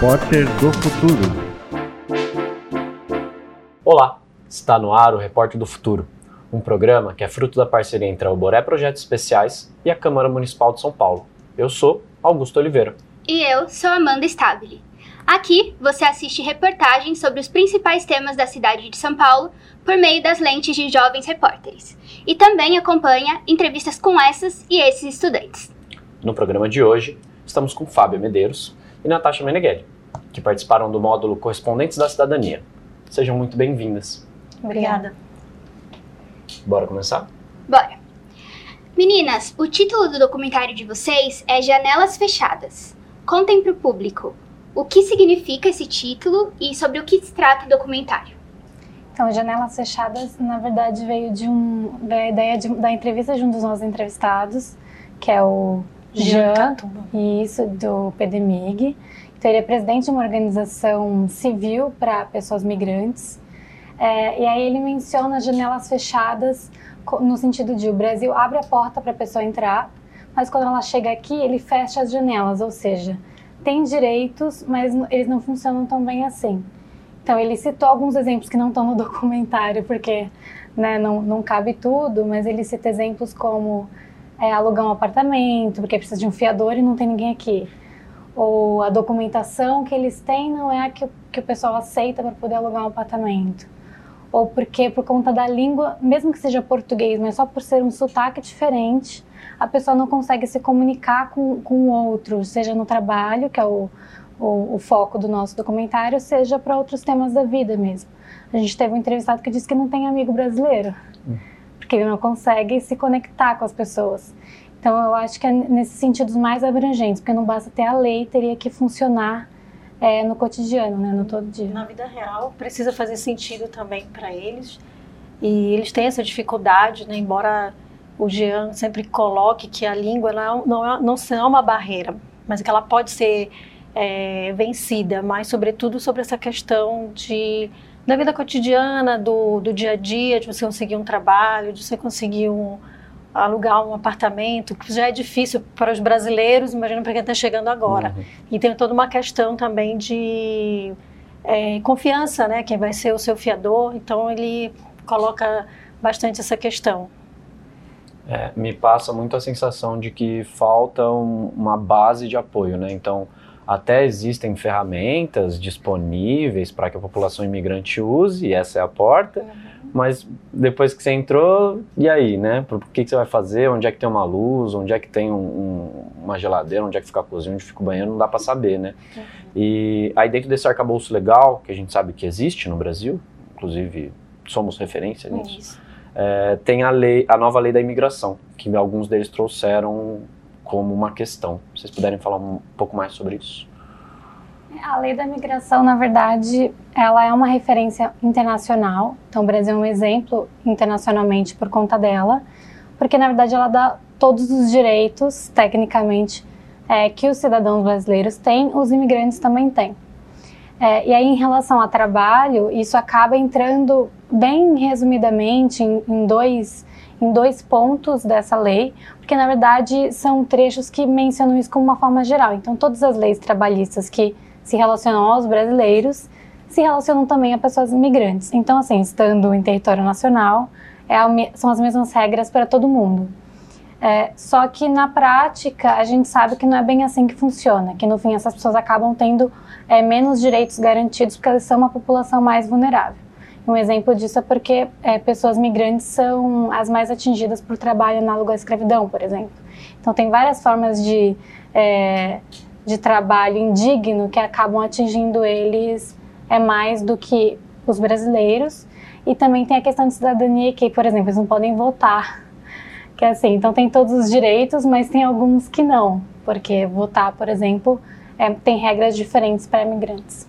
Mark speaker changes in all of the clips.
Speaker 1: Repórter do Futuro.
Speaker 2: Olá, está no ar o Repórter do Futuro, um programa que é fruto da parceria entre a Alboré Projetos Especiais e a Câmara Municipal de São Paulo. Eu sou Augusto Oliveira.
Speaker 3: E eu sou Amanda Stabile. Aqui você assiste reportagens sobre os principais temas da cidade de São Paulo por meio das lentes de jovens repórteres. E também acompanha entrevistas com essas e esses estudantes.
Speaker 2: No programa de hoje, estamos com Fábio Medeiros e Natasha Meneghelli, que participaram do módulo Correspondentes da Cidadania. Sejam muito bem-vindas.
Speaker 4: Obrigada.
Speaker 2: Bora começar?
Speaker 3: Bora! Meninas, o título do documentário de vocês é Janelas Fechadas. Contem para o público o que significa esse título e sobre o que se trata o documentário.
Speaker 4: Então, Janelas Fechadas, na verdade, veio de um, da ideia de, da entrevista de um dos nossos entrevistados, que é o Jean, isso, do PDMIG. Então, ele é presidente de uma organização civil para pessoas migrantes. É, e aí ele menciona janelas fechadas no sentido de o Brasil abre a porta para a pessoa entrar, mas quando ela chega aqui, ele fecha as janelas, ou seja, tem direitos, mas eles não funcionam tão bem assim. Então, ele citou alguns exemplos que não estão no documentário, porque né, não, não cabe tudo, mas ele cita exemplos como é, alugar um apartamento, porque precisa de um fiador e não tem ninguém aqui. Ou a documentação que eles têm não é a que, que o pessoal aceita para poder alugar um apartamento. Ou porque, por conta da língua, mesmo que seja português, mas só por ser um sotaque diferente, a pessoa não consegue se comunicar com, com o outro, seja no trabalho, que é o, o, o foco do nosso documentário, seja para outros temas da vida mesmo. A gente teve um entrevistado que disse que não tem amigo brasileiro. Hum porque ele não consegue se conectar com as pessoas. Então, eu acho que é nesses sentidos mais abrangentes, porque não basta ter a lei, teria que funcionar é, no cotidiano, né, no todo dia.
Speaker 5: Na vida real, precisa fazer sentido também para eles. E eles têm essa dificuldade, né, embora o Jean sempre coloque que a língua não, não, não é uma barreira, mas que ela pode ser é, vencida, mas sobretudo sobre essa questão de da vida cotidiana, do, do dia a dia, de você conseguir um trabalho, de você conseguir um, alugar um apartamento, que já é difícil para os brasileiros, imagina para quem está chegando agora. Uhum. E tem toda uma questão também de é, confiança, né? Quem vai ser o seu fiador, então ele coloca bastante essa questão.
Speaker 2: É, me passa muito a sensação de que falta um, uma base de apoio, né? Então, até existem ferramentas disponíveis para que a população imigrante use, e essa é a porta, uhum. mas depois que você entrou, e aí, né? O que, que, você vai fazer? Onde é que tem uma luz? Onde é que tem um, um, uma geladeira? Onde é que fica a cozinha? Onde fica o banheiro? Não dá para saber, né? Uhum. E aí dentro desse arcabouço legal, que a gente sabe que existe no Brasil, inclusive somos referência nisso, é, tem a, lei, a nova lei da imigração, que alguns deles trouxeram como uma questão. Vocês puderem falar um pouco mais sobre isso?
Speaker 4: A lei da migração, na verdade, ela é uma referência internacional. Então, o Brasil é um exemplo internacionalmente por conta dela, porque na verdade ela dá todos os direitos, tecnicamente, é, que os cidadãos brasileiros têm, os imigrantes também têm. É, e aí, em relação a trabalho, isso acaba entrando bem resumidamente em, em dois em dois pontos dessa lei, porque na verdade são trechos que mencionam isso como uma forma geral. Então, todas as leis trabalhistas que se relacionam aos brasileiros se relacionam também a pessoas imigrantes. Então, assim, estando em território nacional, é são as mesmas regras para todo mundo. É, só que na prática a gente sabe que não é bem assim que funciona, que no fim essas pessoas acabam tendo é, menos direitos garantidos porque elas são uma população mais vulnerável. Um exemplo disso é porque é, pessoas migrantes são as mais atingidas por trabalho análogo à escravidão, por exemplo. Então, tem várias formas de, é, de trabalho indigno que acabam atingindo eles é mais do que os brasileiros. E também tem a questão de cidadania que, por exemplo, eles não podem votar. Que é assim, então tem todos os direitos, mas tem alguns que não, porque votar, por exemplo, é, tem regras diferentes para imigrantes.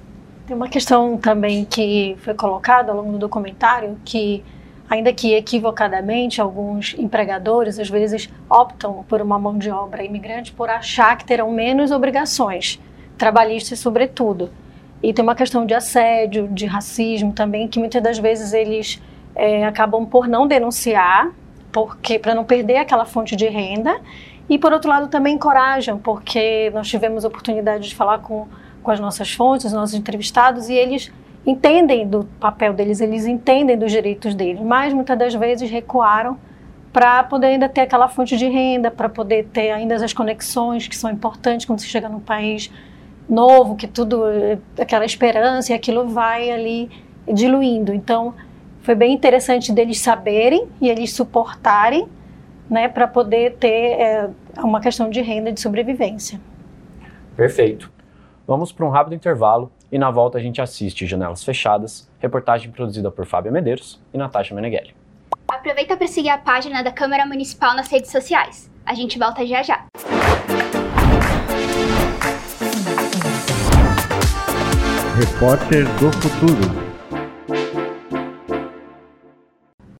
Speaker 5: Tem uma questão também que foi colocada ao longo do documentário que ainda que equivocadamente alguns empregadores às vezes optam por uma mão de obra imigrante por achar que terão menos obrigações trabalhistas sobretudo. E tem uma questão de assédio de racismo também que muitas das vezes eles é, acabam por não denunciar porque para não perder aquela fonte de renda. E por outro lado também encorajam porque nós tivemos oportunidade de falar com com as nossas fontes, os nossos entrevistados, e eles entendem do papel deles, eles entendem dos direitos deles, mas muitas das vezes recuaram para poder ainda ter aquela fonte de renda, para poder ter ainda as conexões que são importantes quando você chega num país novo, que tudo, aquela esperança e aquilo vai ali diluindo. Então, foi bem interessante deles saberem e eles suportarem, né, para poder ter é, uma questão de renda de sobrevivência.
Speaker 2: Perfeito. Vamos para um rápido intervalo e na volta a gente assiste Janelas Fechadas, reportagem produzida por Fábio Medeiros e Natasha Meneghelli.
Speaker 3: Aproveita para seguir a página da Câmara Municipal nas redes sociais. A gente volta já já.
Speaker 1: Repórter do Futuro.